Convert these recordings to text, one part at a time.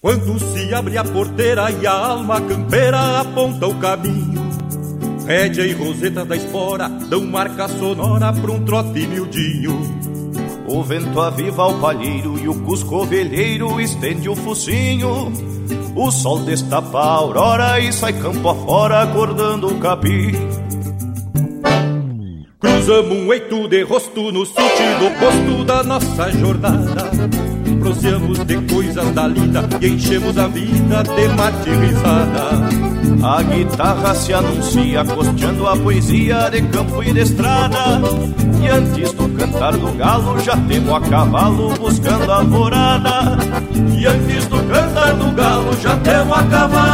Quando se abre a porteira e a alma campeira aponta o caminho Rédia e roseta da espora dão marca sonora pra um trote miudinho. O vento aviva o palheiro e o cusco velheiro estende o focinho. O sol destapa a aurora e sai campo afora acordando o capim. Cruzamos um eito de rosto no sentido oposto da nossa jornada. Proseamos de coisas da lida e enchemos a vida de mate risada. A guitarra se anuncia costeando a poesia de campo e de estrada. E antes do cantar do galo já temo a cavalo buscando a alvorada E antes do cantar do galo já temo a cavalo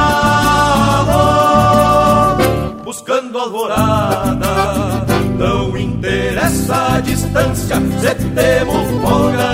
Buscando a alvorada Não interessa a distância Se temos folga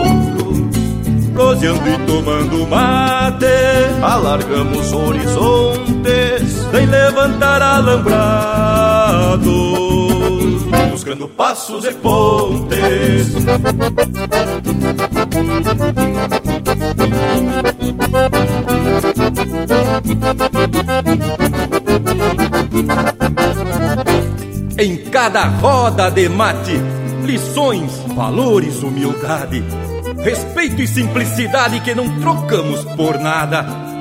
proseando e tomando mate. Alargamos horizontes sem levantar alambrado, buscando passos e pontes. Em cada roda de mate, lições, valores, humildade, respeito e simplicidade que não trocamos por nada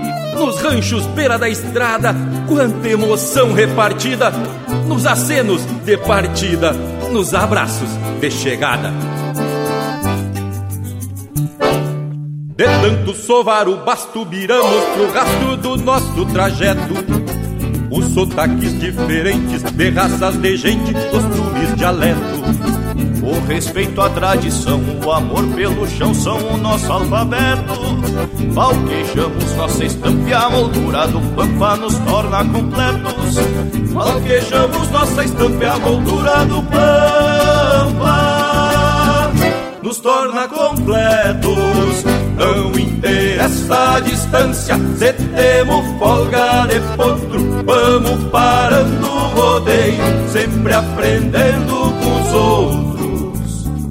nos ranchos beira da estrada, quanta emoção repartida, nos acenos de partida, nos abraços de chegada. De tanto sovar o basto, viramos pro rastro do nosso trajeto. Os sotaques diferentes de raças de gente, costumes, dialeto o respeito à tradição, o amor pelo chão são o nosso alfabeto. Falquejamos nossa estampa e a moldura do pampa nos torna completos. Falquejamos nossa estampa e a moldura do pampa nos torna completos. Não interessa a distância, se temos folga de potro, vamos parando o rodeio, sempre aprendendo com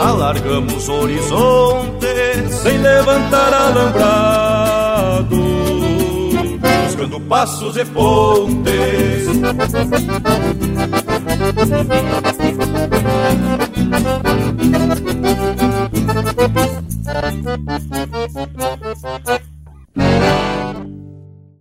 alargamos horizontes sem levantar alambrado, buscando passos e pontes.